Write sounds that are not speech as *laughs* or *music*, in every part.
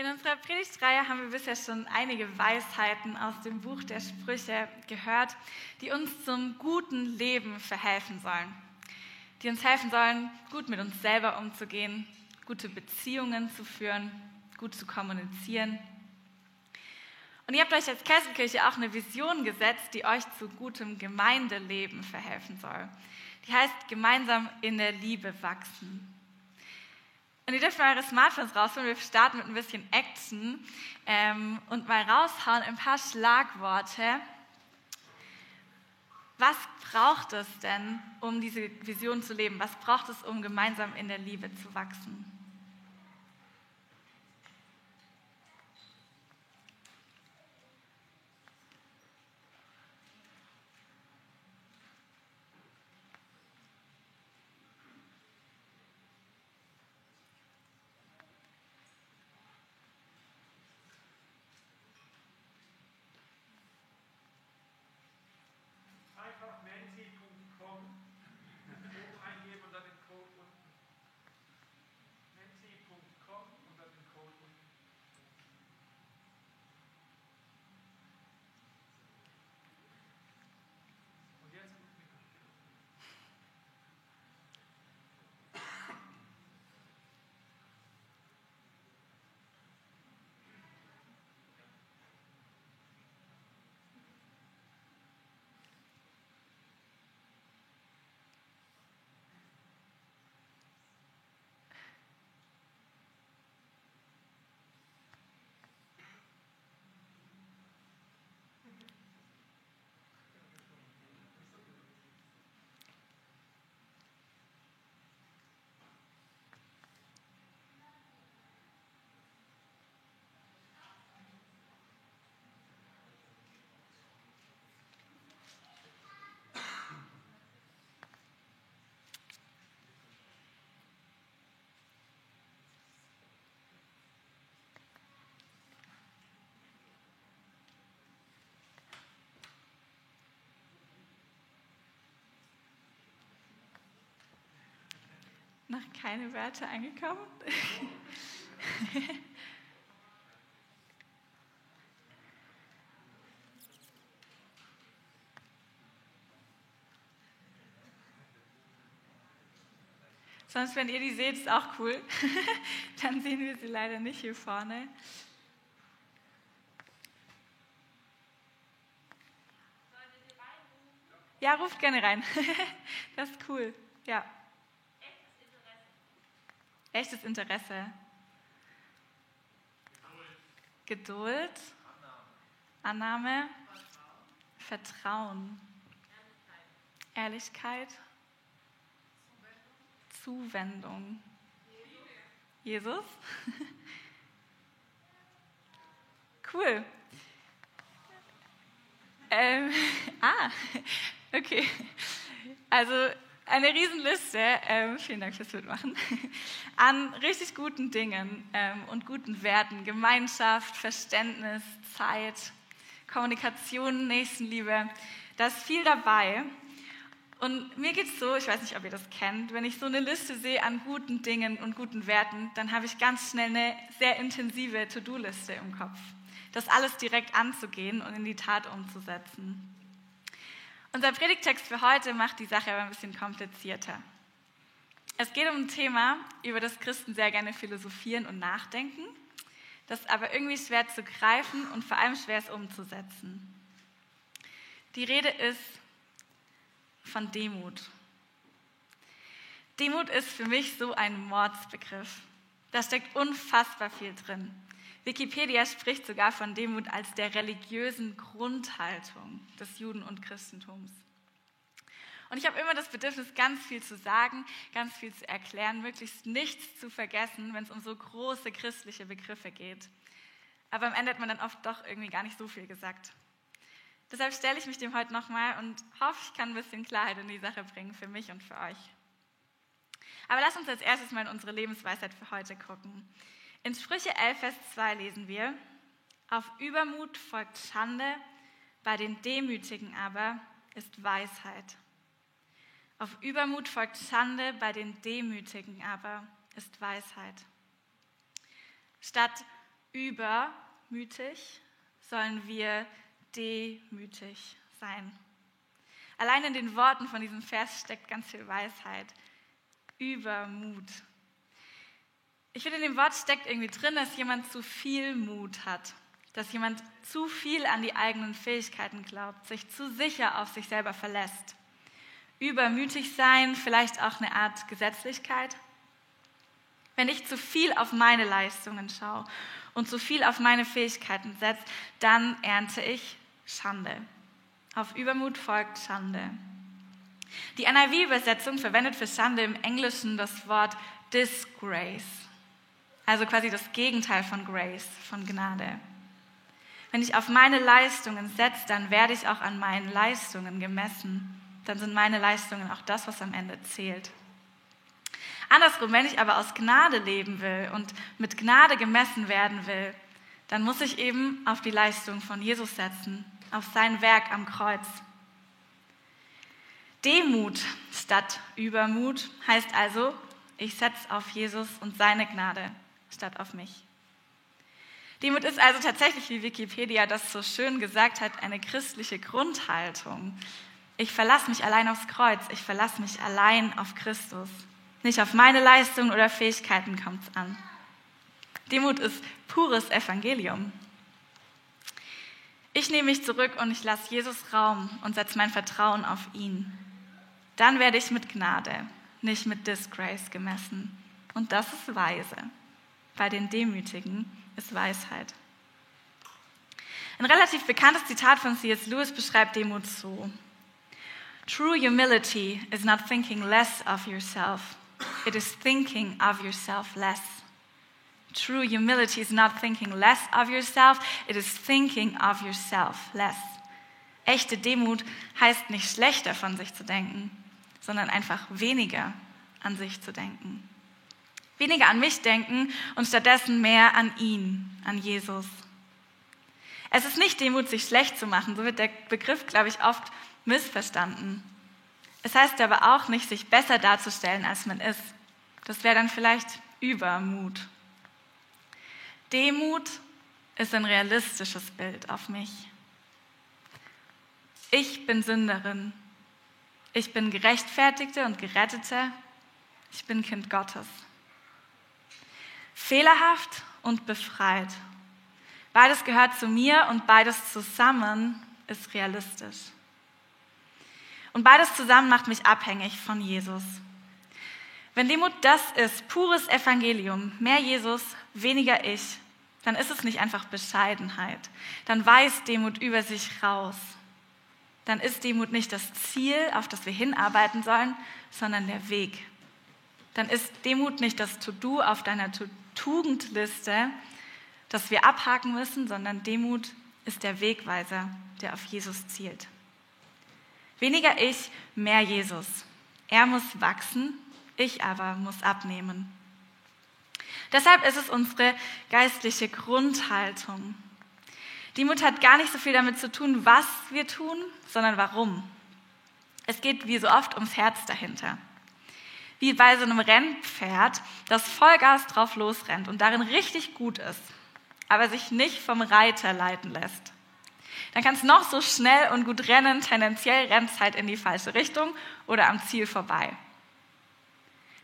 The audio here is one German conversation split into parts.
In unserer Predigtreihe haben wir bisher schon einige Weisheiten aus dem Buch der Sprüche gehört, die uns zum guten Leben verhelfen sollen. Die uns helfen sollen, gut mit uns selber umzugehen, gute Beziehungen zu führen, gut zu kommunizieren. Und ihr habt euch als Kesselkirche auch eine Vision gesetzt, die euch zu gutem Gemeindeleben verhelfen soll. Die heißt gemeinsam in der Liebe wachsen. Und ihr dürft mal eure Smartphones rausholen. Wir starten mit ein bisschen Action ähm, und mal raushauen ein paar Schlagworte. Was braucht es denn, um diese Vision zu leben? Was braucht es, um gemeinsam in der Liebe zu wachsen? Noch keine Wörter angekommen? *laughs* Sonst, wenn ihr die seht, ist auch cool. *laughs* Dann sehen wir sie leider nicht hier vorne. Ja, ruft gerne rein. *laughs* Das ist cool. Ja. Echtes Interesse. Geduld. Annahme. Vertrauen. Ehrlichkeit. Ehrlichkeit. Zuwendung. Jesus. *laughs* cool. Ähm, *laughs* ah, okay. Also eine Riesenliste, ähm, vielen Dank fürs Mitmachen, *laughs* an richtig guten Dingen ähm, und guten Werten. Gemeinschaft, Verständnis, Zeit, Kommunikation, Nächstenliebe. Da ist viel dabei. Und mir geht es so, ich weiß nicht, ob ihr das kennt, wenn ich so eine Liste sehe an guten Dingen und guten Werten, dann habe ich ganz schnell eine sehr intensive To-Do-Liste im Kopf. Das alles direkt anzugehen und in die Tat umzusetzen. Unser Predigtext für heute macht die Sache aber ein bisschen komplizierter. Es geht um ein Thema, über das Christen sehr gerne philosophieren und nachdenken, das aber irgendwie schwer zu greifen und vor allem schwer ist umzusetzen. Die Rede ist von Demut. Demut ist für mich so ein Mordsbegriff. Da steckt unfassbar viel drin. Wikipedia spricht sogar von Demut als der religiösen Grundhaltung des Juden- und Christentums. Und ich habe immer das Bedürfnis, ganz viel zu sagen, ganz viel zu erklären, möglichst nichts zu vergessen, wenn es um so große christliche Begriffe geht. Aber am Ende hat man dann oft doch irgendwie gar nicht so viel gesagt. Deshalb stelle ich mich dem heute nochmal und hoffe, ich kann ein bisschen Klarheit in die Sache bringen für mich und für euch. Aber lasst uns als erstes mal in unsere Lebensweisheit für heute gucken. In Sprüche 11, Vers 2 lesen wir, auf Übermut folgt Schande, bei den Demütigen aber ist Weisheit. Auf Übermut folgt Schande, bei den Demütigen aber ist Weisheit. Statt übermütig, sollen wir demütig sein. Allein in den Worten von diesem Vers steckt ganz viel Weisheit. Übermut. Ich finde, in dem Wort steckt irgendwie drin, dass jemand zu viel Mut hat, dass jemand zu viel an die eigenen Fähigkeiten glaubt, sich zu sicher auf sich selber verlässt. Übermütig sein, vielleicht auch eine Art Gesetzlichkeit. Wenn ich zu viel auf meine Leistungen schaue und zu viel auf meine Fähigkeiten setze, dann ernte ich Schande. Auf Übermut folgt Schande. Die NIV-Übersetzung verwendet für Schande im Englischen das Wort Disgrace, also quasi das Gegenteil von Grace, von Gnade. Wenn ich auf meine Leistungen setze, dann werde ich auch an meinen Leistungen gemessen. Dann sind meine Leistungen auch das, was am Ende zählt. Andersrum, wenn ich aber aus Gnade leben will und mit Gnade gemessen werden will, dann muss ich eben auf die Leistung von Jesus setzen auf sein Werk am Kreuz. Demut statt Übermut heißt also, ich setze auf Jesus und seine Gnade statt auf mich. Demut ist also tatsächlich, wie Wikipedia das so schön gesagt hat, eine christliche Grundhaltung. Ich verlasse mich allein aufs Kreuz, ich verlasse mich allein auf Christus. Nicht auf meine Leistungen oder Fähigkeiten kommt es an. Demut ist pures Evangelium. Ich nehme mich zurück und ich lasse Jesus Raum und setze mein Vertrauen auf ihn. Dann werde ich mit Gnade, nicht mit Disgrace gemessen. Und das ist weise. Bei den Demütigen ist Weisheit. Ein relativ bekanntes Zitat von C.S. Lewis beschreibt Demut so. True humility is not thinking less of yourself, it is thinking of yourself less. True humility is not thinking less of yourself, it is thinking of yourself less. Echte Demut heißt nicht schlechter von sich zu denken, sondern einfach weniger an sich zu denken. Weniger an mich denken und stattdessen mehr an ihn, an Jesus. Es ist nicht Demut, sich schlecht zu machen, so wird der Begriff, glaube ich, oft missverstanden. Es heißt aber auch nicht, sich besser darzustellen, als man ist. Das wäre dann vielleicht Übermut. Demut ist ein realistisches Bild auf mich. Ich bin Sünderin. Ich bin Gerechtfertigte und Gerettete. Ich bin Kind Gottes. Fehlerhaft und befreit. Beides gehört zu mir und beides zusammen ist realistisch. Und beides zusammen macht mich abhängig von Jesus. Wenn Demut das ist, pures Evangelium, mehr Jesus, weniger ich, dann ist es nicht einfach Bescheidenheit. Dann weist Demut über sich raus. Dann ist Demut nicht das Ziel, auf das wir hinarbeiten sollen, sondern der Weg. Dann ist Demut nicht das To-Do auf deiner Tugendliste, das wir abhaken müssen, sondern Demut ist der Wegweiser, der auf Jesus zielt. Weniger ich, mehr Jesus. Er muss wachsen, ich aber muss abnehmen. Deshalb ist es unsere geistliche Grundhaltung. Die Mut hat gar nicht so viel damit zu tun, was wir tun, sondern warum. Es geht wie so oft ums Herz dahinter. Wie bei so einem Rennpferd, das Vollgas drauf losrennt und darin richtig gut ist, aber sich nicht vom Reiter leiten lässt. Dann kann es noch so schnell und gut rennen, tendenziell rennt es halt in die falsche Richtung oder am Ziel vorbei.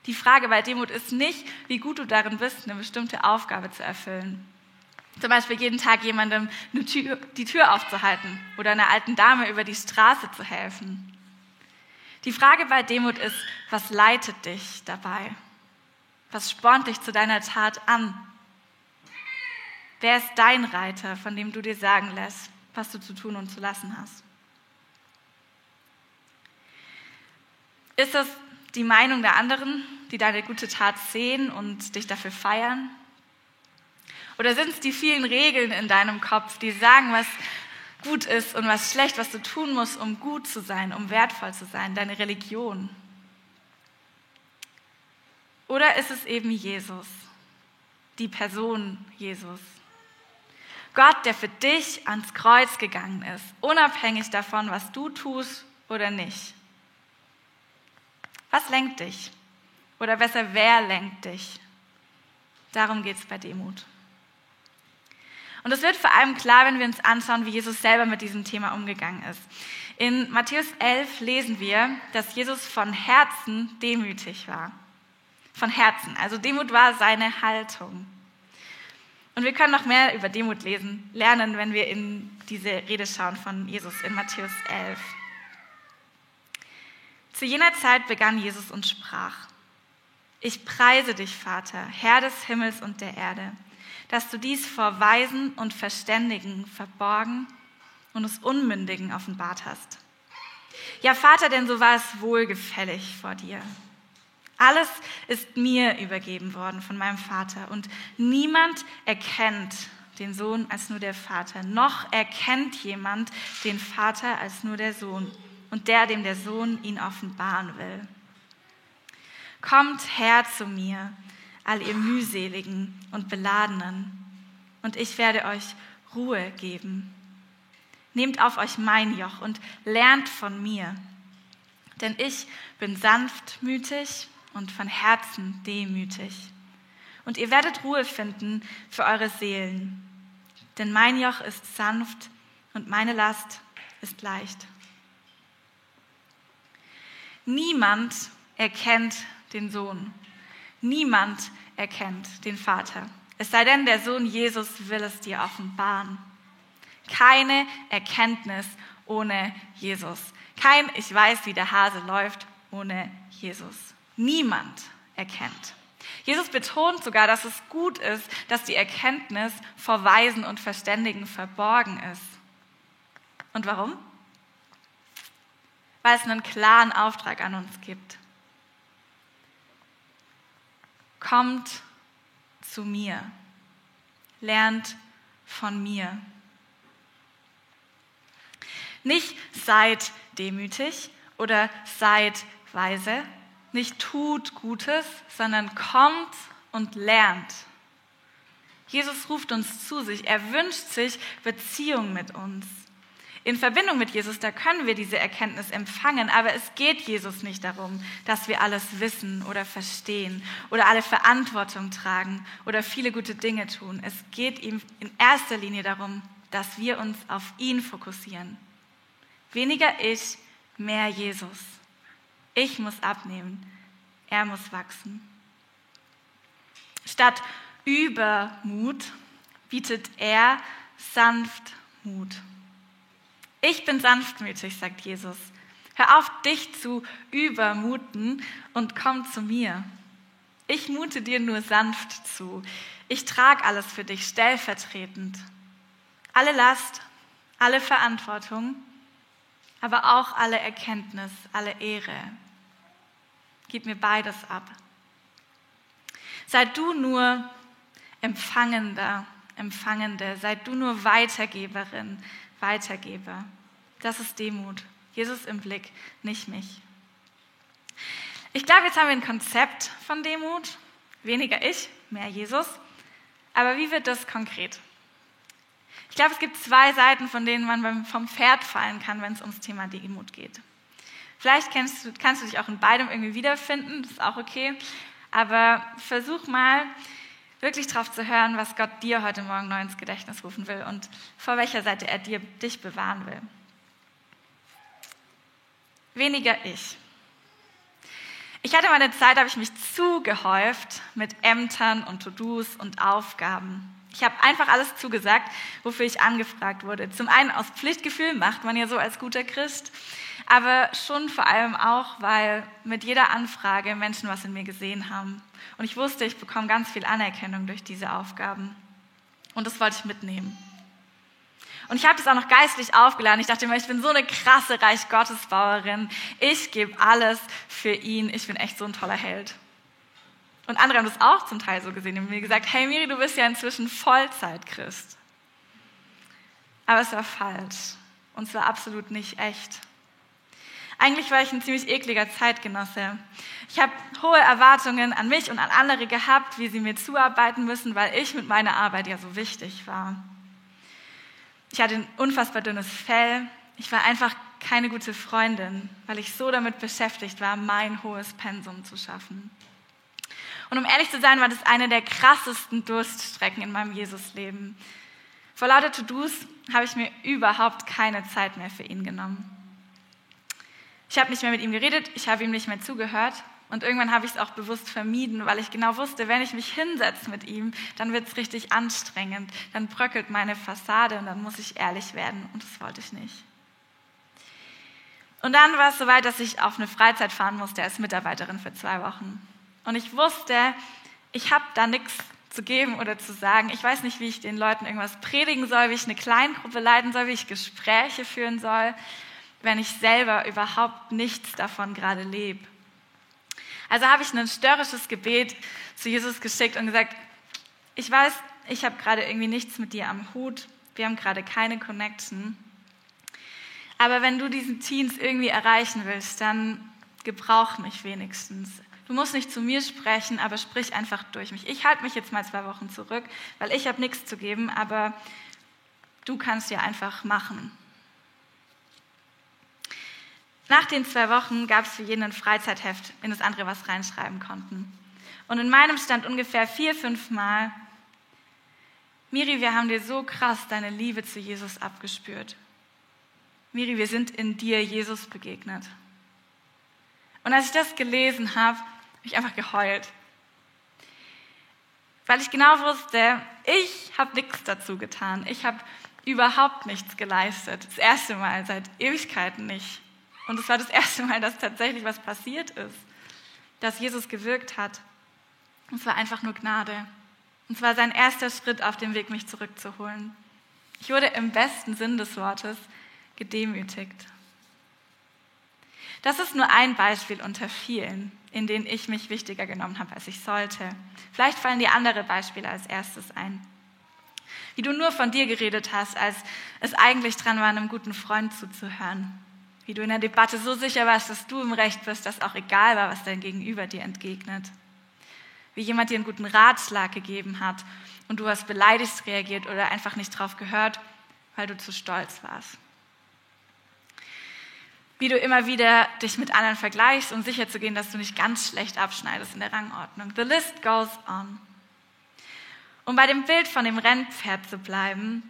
Die Frage bei Demut ist nicht, wie gut du darin bist, eine bestimmte Aufgabe zu erfüllen. Zum Beispiel jeden Tag jemandem Tür, die Tür aufzuhalten oder einer alten Dame über die Straße zu helfen. Die Frage bei Demut ist, was leitet dich dabei? Was spornt dich zu deiner Tat an? Wer ist dein Reiter, von dem du dir sagen lässt, was du zu tun und zu lassen hast? Ist das die Meinung der anderen, die deine gute Tat sehen und dich dafür feiern? Oder sind es die vielen Regeln in deinem Kopf, die sagen, was gut ist und was schlecht, was du tun musst, um gut zu sein, um wertvoll zu sein, deine Religion? Oder ist es eben Jesus, die Person Jesus? Gott, der für dich ans Kreuz gegangen ist, unabhängig davon, was du tust oder nicht. Was lenkt dich? Oder besser, wer lenkt dich? Darum geht es bei Demut. Und das wird vor allem klar, wenn wir uns anschauen, wie Jesus selber mit diesem Thema umgegangen ist. In Matthäus 11 lesen wir, dass Jesus von Herzen demütig war. Von Herzen. Also Demut war seine Haltung. Und wir können noch mehr über Demut lesen, lernen, wenn wir in diese Rede schauen von Jesus in Matthäus 11. Zu jener Zeit begann Jesus und sprach, ich preise dich, Vater, Herr des Himmels und der Erde, dass du dies vor Weisen und Verständigen verborgen und es Unmündigen offenbart hast. Ja, Vater, denn so war es wohlgefällig vor dir. Alles ist mir übergeben worden von meinem Vater und niemand erkennt den Sohn als nur der Vater, noch erkennt jemand den Vater als nur der Sohn und der, dem der Sohn ihn offenbaren will. Kommt her zu mir, all ihr mühseligen und beladenen, und ich werde euch Ruhe geben. Nehmt auf euch mein Joch und lernt von mir, denn ich bin sanftmütig und von Herzen demütig. Und ihr werdet Ruhe finden für eure Seelen, denn mein Joch ist sanft und meine Last ist leicht. Niemand erkennt den Sohn. Niemand erkennt den Vater. Es sei denn, der Sohn Jesus will es dir offenbaren. Keine Erkenntnis ohne Jesus. Kein Ich weiß, wie der Hase läuft ohne Jesus. Niemand erkennt. Jesus betont sogar, dass es gut ist, dass die Erkenntnis vor Weisen und Verständigen verborgen ist. Und warum? Weil es einen klaren Auftrag an uns gibt. Kommt zu mir, lernt von mir. Nicht seid demütig oder seid weise, nicht tut Gutes, sondern kommt und lernt. Jesus ruft uns zu sich. Er wünscht sich Beziehung mit uns. In Verbindung mit Jesus, da können wir diese Erkenntnis empfangen, aber es geht Jesus nicht darum, dass wir alles wissen oder verstehen oder alle Verantwortung tragen oder viele gute Dinge tun. Es geht ihm in erster Linie darum, dass wir uns auf ihn fokussieren. Weniger ich, mehr Jesus. Ich muss abnehmen, er muss wachsen. Statt Übermut bietet er Sanftmut. Ich bin sanftmütig, sagt Jesus. Hör auf, dich zu übermuten und komm zu mir. Ich mute dir nur sanft zu. Ich trage alles für dich stellvertretend. Alle Last, alle Verantwortung, aber auch alle Erkenntnis, alle Ehre. Gib mir beides ab. Sei du nur Empfangender, Empfangende, sei du nur Weitergeberin, Weitergeber. Das ist Demut. Jesus im Blick, nicht mich. Ich glaube, jetzt haben wir ein Konzept von Demut. Weniger ich, mehr Jesus. Aber wie wird das konkret? Ich glaube, es gibt zwei Seiten, von denen man vom Pferd fallen kann, wenn es ums Thema Demut geht. Vielleicht kannst du, kannst du dich auch in beidem irgendwie wiederfinden, das ist auch okay. Aber versuch mal, wirklich darauf zu hören, was Gott dir heute Morgen neu ins Gedächtnis rufen will und vor welcher Seite er dir, dich bewahren will. Weniger ich. Ich hatte mal eine Zeit, habe ich mich zugehäuft mit Ämtern und To-Dos und Aufgaben. Ich habe einfach alles zugesagt, wofür ich angefragt wurde. Zum einen aus Pflichtgefühl, macht man ja so als guter Christ aber schon vor allem auch, weil mit jeder Anfrage Menschen was in mir gesehen haben. Und ich wusste, ich bekomme ganz viel Anerkennung durch diese Aufgaben. Und das wollte ich mitnehmen. Und ich habe das auch noch geistlich aufgeladen. Ich dachte immer, ich bin so eine krasse Reich Gottesbauerin. Ich gebe alles für ihn. Ich bin echt so ein toller Held. Und andere haben das auch zum Teil so gesehen. Die haben mir gesagt, hey Miri, du bist ja inzwischen Vollzeit-Christ. Aber es war falsch. Und es war absolut nicht echt. Eigentlich war ich ein ziemlich ekliger Zeitgenosse. Ich habe hohe Erwartungen an mich und an andere gehabt, wie sie mir zuarbeiten müssen, weil ich mit meiner Arbeit ja so wichtig war. Ich hatte ein unfassbar dünnes Fell. Ich war einfach keine gute Freundin, weil ich so damit beschäftigt war, mein hohes Pensum zu schaffen. Und um ehrlich zu sein, war das eine der krassesten Durststrecken in meinem Jesusleben. Vor lauter To-Dos habe ich mir überhaupt keine Zeit mehr für ihn genommen. Ich habe nicht mehr mit ihm geredet, ich habe ihm nicht mehr zugehört und irgendwann habe ich es auch bewusst vermieden, weil ich genau wusste, wenn ich mich hinsetze mit ihm, dann wird es richtig anstrengend, dann bröckelt meine Fassade und dann muss ich ehrlich werden und das wollte ich nicht. Und dann war es soweit, dass ich auf eine Freizeit fahren musste als Mitarbeiterin für zwei Wochen. Und ich wusste, ich habe da nichts zu geben oder zu sagen. Ich weiß nicht, wie ich den Leuten irgendwas predigen soll, wie ich eine Kleingruppe leiten soll, wie ich Gespräche führen soll, wenn ich selber überhaupt nichts davon gerade lebe. Also habe ich ein störrisches Gebet zu Jesus geschickt und gesagt, ich weiß, ich habe gerade irgendwie nichts mit dir am Hut, wir haben gerade keine Connection. Aber wenn du diesen Teens irgendwie erreichen willst, dann gebrauch mich wenigstens. Du musst nicht zu mir sprechen, aber sprich einfach durch mich. Ich halte mich jetzt mal zwei Wochen zurück, weil ich habe nichts zu geben, aber du kannst ja einfach machen. Nach den zwei Wochen gab es für jeden ein Freizeitheft, in das andere was reinschreiben konnten. Und in meinem stand ungefähr vier, fünf Mal, Miri, wir haben dir so krass deine Liebe zu Jesus abgespürt. Miri, wir sind in dir Jesus begegnet. Und als ich das gelesen habe, habe ich einfach geheult. Weil ich genau wusste, ich habe nichts dazu getan. Ich habe überhaupt nichts geleistet. Das erste Mal seit Ewigkeiten nicht. Und es war das *laughs* erste Mal, dass tatsächlich was passiert ist, dass Jesus gewirkt hat. Und es war einfach nur Gnade. Und es war sein erster Schritt auf dem Weg, mich zurückzuholen. Ich wurde im besten Sinn des Wortes gedemütigt. Das ist nur ein Beispiel unter vielen, in denen ich mich wichtiger genommen habe, als ich sollte. Vielleicht fallen dir andere Beispiele als erstes ein. Wie du nur von dir geredet hast, als es eigentlich dran war, einem guten Freund zuzuhören wie du in der Debatte so sicher warst, dass du im Recht bist, dass auch egal war, was dein Gegenüber dir entgegnet. Wie jemand dir einen guten Ratschlag gegeben hat und du hast beleidigt reagiert oder einfach nicht drauf gehört, weil du zu stolz warst. Wie du immer wieder dich mit anderen vergleichst, um sicher zu gehen, dass du nicht ganz schlecht abschneidest in der Rangordnung. The list goes on. Um bei dem Bild von dem Rennpferd zu bleiben,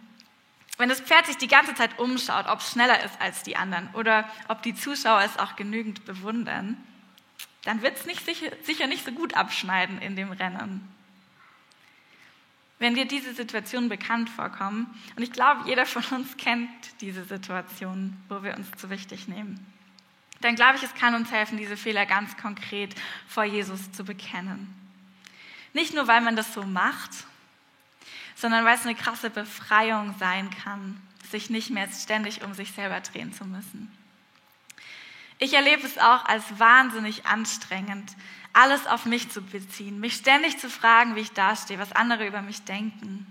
wenn das Pferd sich die ganze Zeit umschaut, ob es schneller ist als die anderen oder ob die Zuschauer es auch genügend bewundern, dann wird es sicher, sicher nicht so gut abschneiden in dem Rennen. Wenn dir diese Situationen bekannt vorkommen, und ich glaube, jeder von uns kennt diese Situationen, wo wir uns zu wichtig nehmen, dann glaube ich, es kann uns helfen, diese Fehler ganz konkret vor Jesus zu bekennen. Nicht nur, weil man das so macht, sondern weil es eine krasse Befreiung sein kann, sich nicht mehr ständig um sich selber drehen zu müssen. Ich erlebe es auch als wahnsinnig anstrengend, alles auf mich zu beziehen, mich ständig zu fragen, wie ich dastehe, was andere über mich denken.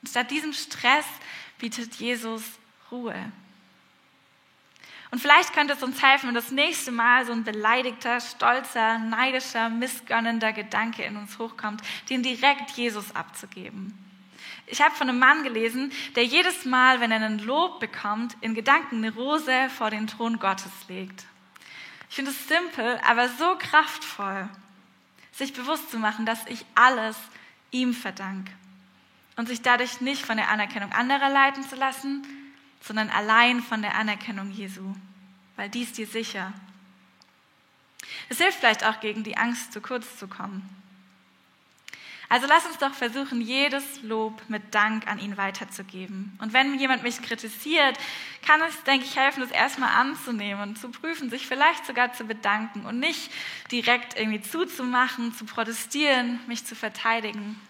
Und statt diesem Stress bietet Jesus Ruhe. Und vielleicht könnte es uns helfen, wenn das nächste Mal so ein beleidigter, stolzer, neidischer, missgönnender Gedanke in uns hochkommt, den direkt Jesus abzugeben. Ich habe von einem Mann gelesen, der jedes Mal, wenn er einen Lob bekommt, in Gedanken eine Rose vor den Thron Gottes legt. Ich finde es simpel, aber so kraftvoll, sich bewusst zu machen, dass ich alles ihm verdanke und sich dadurch nicht von der Anerkennung anderer leiten zu lassen, sondern allein von der Anerkennung Jesu, weil dies dir sicher. Es hilft vielleicht auch gegen die Angst, zu kurz zu kommen. Also lass uns doch versuchen, jedes Lob mit Dank an ihn weiterzugeben. Und wenn jemand mich kritisiert, kann es, denke ich, helfen, das erstmal anzunehmen zu prüfen, sich vielleicht sogar zu bedanken und nicht direkt irgendwie zuzumachen, zu protestieren, mich zu verteidigen.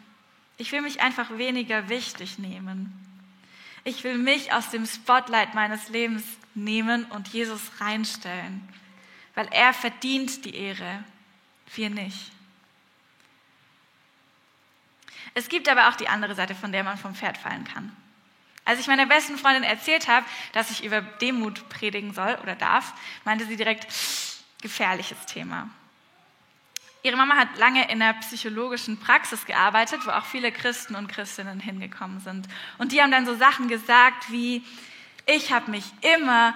Ich will mich einfach weniger wichtig nehmen. Ich will mich aus dem Spotlight meines Lebens nehmen und Jesus reinstellen, weil er verdient die Ehre, wir nicht. Es gibt aber auch die andere Seite, von der man vom Pferd fallen kann. Als ich meiner besten Freundin erzählt habe, dass ich über Demut predigen soll oder darf, meinte sie direkt, gefährliches Thema. Ihre Mama hat lange in der psychologischen Praxis gearbeitet, wo auch viele Christen und Christinnen hingekommen sind. Und die haben dann so Sachen gesagt wie, ich habe mich immer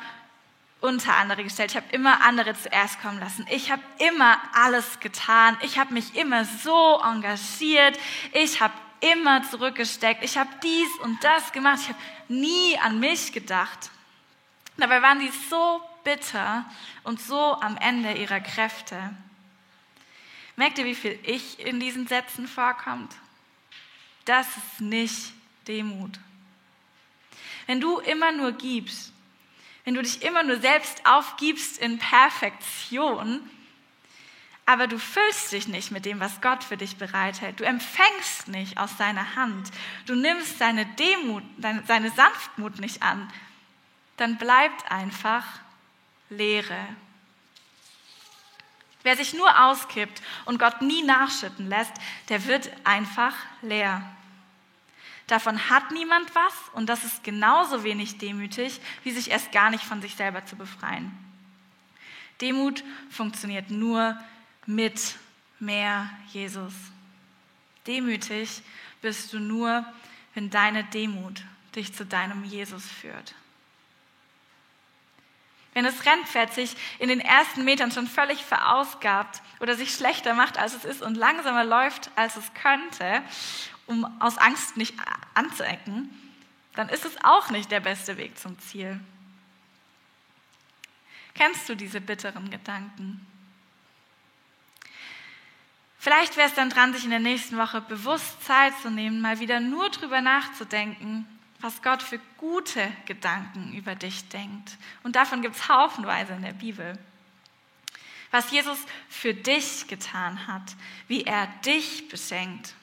unter andere gestellt. Ich habe immer andere zuerst kommen lassen. Ich habe immer alles getan. Ich habe mich immer so engagiert. Ich habe immer zurückgesteckt. Ich habe dies und das gemacht. Ich habe nie an mich gedacht. Dabei waren sie so bitter und so am Ende ihrer Kräfte. Merkt ihr, wie viel Ich in diesen Sätzen vorkommt? Das ist nicht Demut. Wenn du immer nur gibst, wenn du dich immer nur selbst aufgibst in Perfektion, aber du füllst dich nicht mit dem, was Gott für dich bereithält. Du empfängst nicht aus seiner Hand. Du nimmst seine Demut, seine Sanftmut nicht an. Dann bleibt einfach Leere. Wer sich nur auskippt und Gott nie nachschütten lässt, der wird einfach leer. Davon hat niemand was und das ist genauso wenig demütig, wie sich erst gar nicht von sich selber zu befreien. Demut funktioniert nur mit mehr Jesus. Demütig bist du nur, wenn deine Demut dich zu deinem Jesus führt. Wenn das Rennpferd sich in den ersten Metern schon völlig verausgabt oder sich schlechter macht, als es ist und langsamer läuft, als es könnte, um aus Angst nicht anzuecken, dann ist es auch nicht der beste Weg zum Ziel. Kennst du diese bitteren Gedanken? Vielleicht wäre es dann dran, sich in der nächsten Woche bewusst Zeit zu nehmen, mal wieder nur drüber nachzudenken, was Gott für gute Gedanken über dich denkt. Und davon gibt es haufenweise in der Bibel. Was Jesus für dich getan hat, wie er dich beschenkt.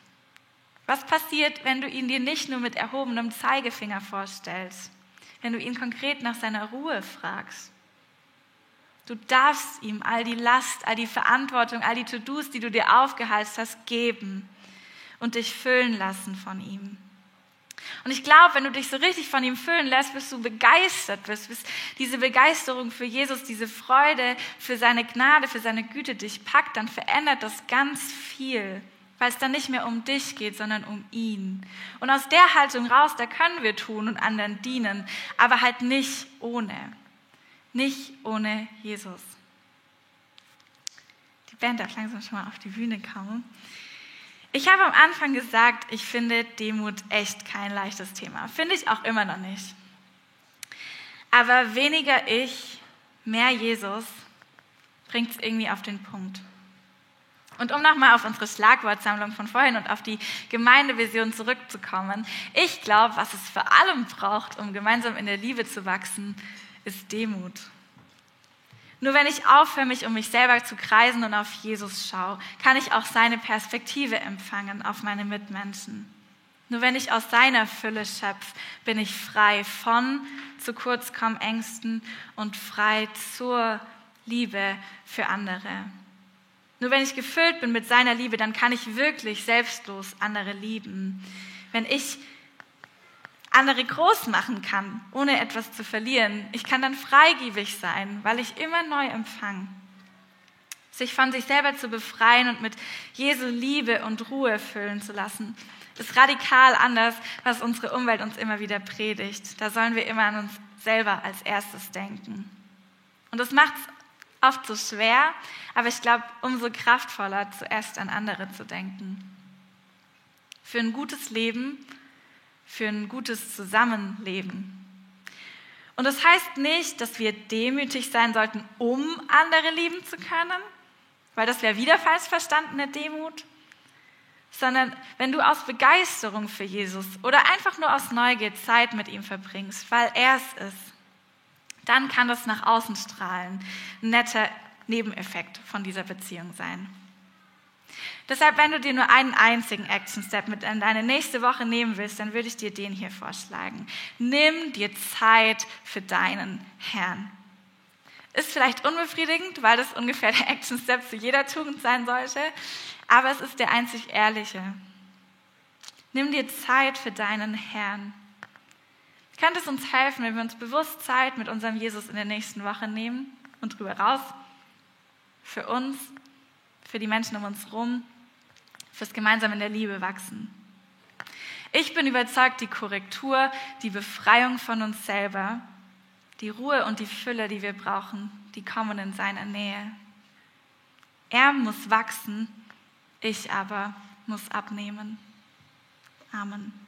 Was passiert, wenn du ihn dir nicht nur mit erhobenem Zeigefinger vorstellst, wenn du ihn konkret nach seiner Ruhe fragst? Du darfst ihm all die Last, all die Verantwortung, all die To-Dos, die du dir aufgehalst hast, geben und dich füllen lassen von ihm. Und ich glaube, wenn du dich so richtig von ihm füllen lässt, bis du begeistert bist, bis diese Begeisterung für Jesus, diese Freude für seine Gnade, für seine Güte dich packt, dann verändert das ganz viel, weil es dann nicht mehr um dich geht, sondern um ihn. Und aus der Haltung raus, da können wir tun und anderen dienen, aber halt nicht ohne. Nicht ohne Jesus. Die Band darf langsam schon mal auf die Bühne kommen. Ich habe am Anfang gesagt, ich finde Demut echt kein leichtes Thema. Finde ich auch immer noch nicht. Aber weniger ich, mehr Jesus bringt es irgendwie auf den Punkt. Und um nochmal auf unsere Schlagwortsammlung von vorhin und auf die Gemeindevision zurückzukommen, ich glaube, was es vor allem braucht, um gemeinsam in der Liebe zu wachsen, ist Demut. Nur wenn ich aufhöre, mich um mich selber zu kreisen und auf Jesus schaue, kann ich auch seine Perspektive empfangen auf meine Mitmenschen. Nur wenn ich aus seiner Fülle schöpfe, bin ich frei von zu kurz kommen Ängsten und frei zur Liebe für andere. Nur wenn ich gefüllt bin mit seiner Liebe, dann kann ich wirklich selbstlos andere lieben. Wenn ich andere groß machen kann, ohne etwas zu verlieren. Ich kann dann freigebig sein, weil ich immer neu empfange. Sich von sich selber zu befreien und mit Jesu Liebe und Ruhe füllen zu lassen, ist radikal anders, was unsere Umwelt uns immer wieder predigt. Da sollen wir immer an uns selber als erstes denken. Und das macht es oft so schwer, aber ich glaube, umso kraftvoller, zuerst an andere zu denken. Für ein gutes Leben für ein gutes Zusammenleben. Und das heißt nicht, dass wir demütig sein sollten, um andere lieben zu können, weil das wäre wieder falsch verstandene Demut, sondern wenn du aus Begeisterung für Jesus oder einfach nur aus Neugier Zeit mit ihm verbringst, weil er es ist, dann kann das nach außen strahlen. Ein netter Nebeneffekt von dieser Beziehung sein. Deshalb, wenn du dir nur einen einzigen Action Step mit in deine nächste Woche nehmen willst, dann würde ich dir den hier vorschlagen. Nimm dir Zeit für deinen Herrn. Ist vielleicht unbefriedigend, weil das ungefähr der Action Step zu jeder Tugend sein sollte, aber es ist der einzig ehrliche. Nimm dir Zeit für deinen Herrn. Könnte es uns helfen, wenn wir uns bewusst Zeit mit unserem Jesus in der nächsten Woche nehmen und drüber raus? Für uns, für die Menschen um uns herum fürs gemeinsam in der Liebe wachsen. Ich bin überzeugt, die Korrektur, die Befreiung von uns selber, die Ruhe und die Fülle, die wir brauchen, die kommen in seiner Nähe. Er muss wachsen, ich aber muss abnehmen. Amen.